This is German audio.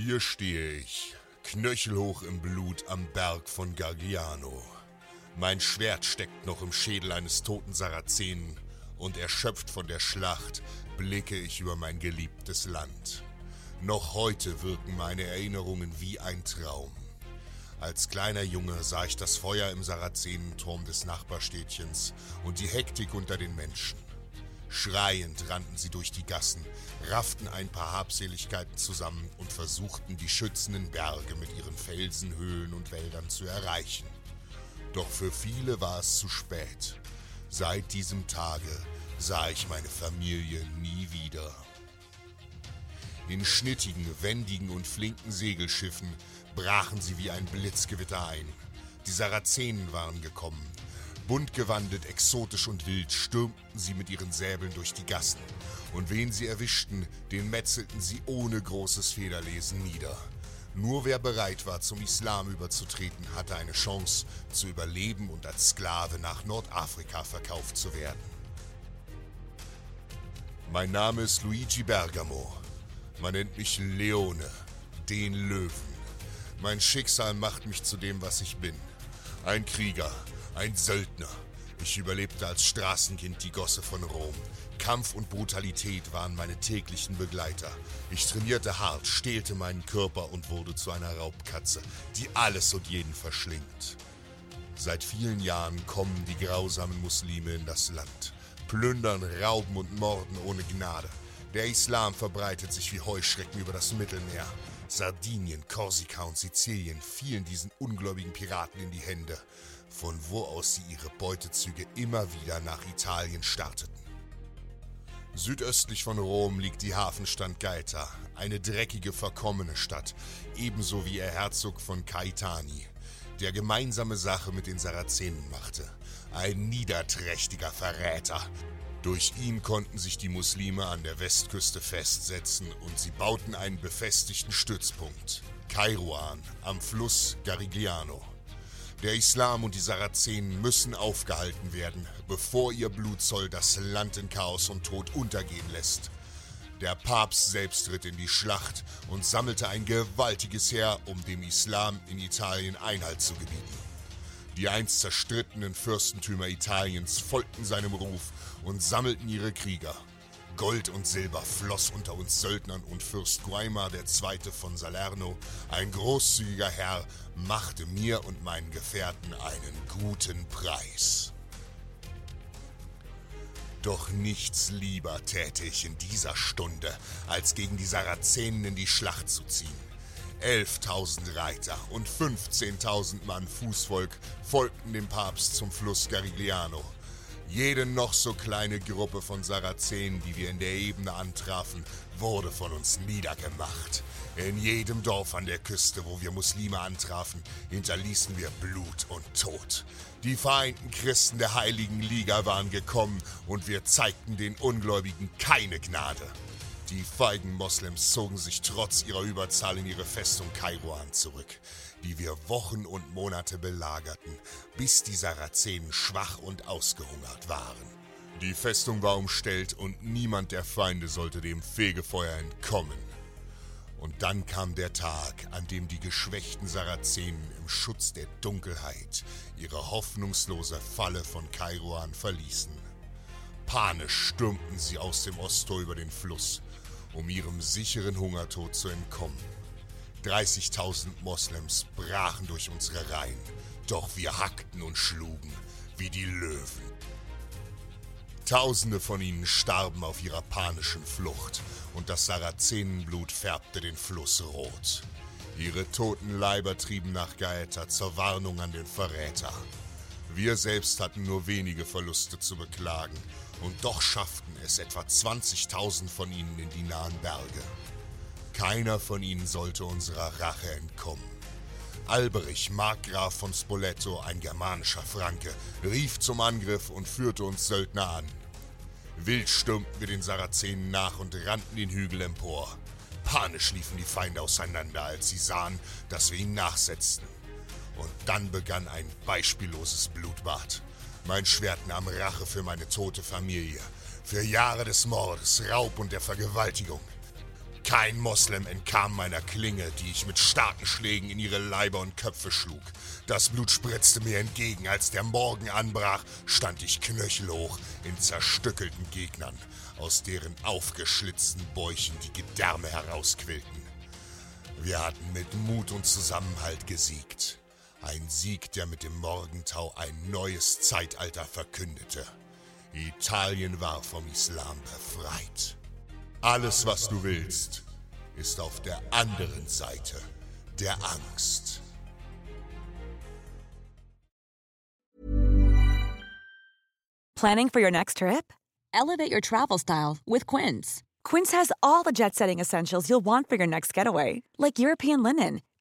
Hier stehe ich, knöchelhoch im Blut am Berg von Gargiano. Mein Schwert steckt noch im Schädel eines toten Sarazenen und erschöpft von der Schlacht blicke ich über mein geliebtes Land. Noch heute wirken meine Erinnerungen wie ein Traum. Als kleiner Junge sah ich das Feuer im Sarazenenturm des Nachbarstädtchens und die Hektik unter den Menschen. Schreiend rannten sie durch die Gassen, rafften ein paar Habseligkeiten zusammen und versuchten, die schützenden Berge mit ihren Felsen, Höhlen und Wäldern zu erreichen. Doch für viele war es zu spät. Seit diesem Tage sah ich meine Familie nie wieder. In schnittigen, wendigen und flinken Segelschiffen brachen sie wie ein Blitzgewitter ein. Die Sarazenen waren gekommen. Bunt gewandet, exotisch und wild stürmten sie mit ihren Säbeln durch die Gassen. Und wen sie erwischten, den metzelten sie ohne großes Federlesen nieder. Nur wer bereit war, zum Islam überzutreten, hatte eine Chance, zu überleben und als Sklave nach Nordafrika verkauft zu werden. Mein Name ist Luigi Bergamo. Man nennt mich Leone, den Löwen. Mein Schicksal macht mich zu dem, was ich bin. Ein Krieger, ein Söldner. Ich überlebte als Straßenkind die Gosse von Rom. Kampf und Brutalität waren meine täglichen Begleiter. Ich trainierte hart, stehlte meinen Körper und wurde zu einer Raubkatze, die alles und jeden verschlingt. Seit vielen Jahren kommen die grausamen Muslime in das Land plündern, rauben und morden ohne Gnade. Der Islam verbreitet sich wie Heuschrecken über das Mittelmeer. Sardinien, Korsika und Sizilien fielen diesen ungläubigen Piraten in die Hände, von wo aus sie ihre Beutezüge immer wieder nach Italien starteten. Südöstlich von Rom liegt die Hafenstadt Gaeta, eine dreckige, verkommene Stadt, ebenso wie ihr Herzog von Caetani, der gemeinsame Sache mit den Sarazenen machte ein niederträchtiger Verräter. Durch ihn konnten sich die Muslime an der Westküste festsetzen und sie bauten einen befestigten Stützpunkt, Kairouan, am Fluss Garigliano. Der Islam und die Sarazenen müssen aufgehalten werden, bevor ihr Blutzoll das Land in Chaos und Tod untergehen lässt. Der Papst selbst ritt in die Schlacht und sammelte ein gewaltiges Heer, um dem Islam in Italien Einhalt zu gebieten. Die einst zerstrittenen Fürstentümer Italiens folgten seinem Ruf und sammelten ihre Krieger. Gold und Silber floss unter uns Söldnern und Fürst Guaimar II. von Salerno, ein großzügiger Herr, machte mir und meinen Gefährten einen guten Preis. Doch nichts lieber täte ich in dieser Stunde, als gegen die Sarazenen in die Schlacht zu ziehen. 11.000 Reiter und 15.000 Mann Fußvolk folgten dem Papst zum Fluss Garigliano. Jede noch so kleine Gruppe von Sarazenen, die wir in der Ebene antrafen, wurde von uns niedergemacht. In jedem Dorf an der Küste, wo wir Muslime antrafen, hinterließen wir Blut und Tod. Die vereinten Christen der Heiligen Liga waren gekommen und wir zeigten den Ungläubigen keine Gnade. Die feigen Moslems zogen sich trotz ihrer Überzahl in ihre Festung Kairoan zurück die wir Wochen und Monate belagerten, bis die Sarazenen schwach und ausgehungert waren. Die Festung war umstellt und niemand der Feinde sollte dem Fegefeuer entkommen. Und dann kam der Tag, an dem die geschwächten Sarazenen im Schutz der Dunkelheit ihre hoffnungslose Falle von Kairoan verließen. Panisch stürmten sie aus dem Osttor über den Fluss, um ihrem sicheren Hungertod zu entkommen. 30.000 Moslems brachen durch unsere Reihen, doch wir hackten und schlugen wie die Löwen. Tausende von ihnen starben auf ihrer panischen Flucht und das Sarazenenblut färbte den Fluss rot. Ihre toten Leiber trieben nach Gaeta zur Warnung an den Verräter. Wir selbst hatten nur wenige Verluste zu beklagen und doch schafften es etwa 20.000 von ihnen in die nahen Berge. Keiner von ihnen sollte unserer Rache entkommen. Alberich, Markgraf von Spoleto, ein germanischer Franke, rief zum Angriff und führte uns Söldner an. Wild stürmten wir den Sarazenen nach und rannten den Hügel empor. Panisch liefen die Feinde auseinander, als sie sahen, dass wir ihnen nachsetzten. Und dann begann ein beispielloses Blutbad. Mein Schwert nahm Rache für meine tote Familie, für Jahre des Mordes, Raub und der Vergewaltigung. Kein Moslem entkam meiner Klinge, die ich mit starken Schlägen in ihre Leiber und Köpfe schlug. Das Blut spritzte mir entgegen. Als der Morgen anbrach, stand ich knöchelhoch in zerstückelten Gegnern, aus deren aufgeschlitzten Bäuchen die Gedärme herausquillten. Wir hatten mit Mut und Zusammenhalt gesiegt. Ein Sieg, der mit dem Morgentau ein neues Zeitalter verkündete. Italien war vom Islam befreit. Alles, was du willst, ist auf der anderen Seite der Angst. Planning for your next trip? Elevate your travel style with Quince. Quince has all the jet setting essentials you'll want for your next getaway, like European linen,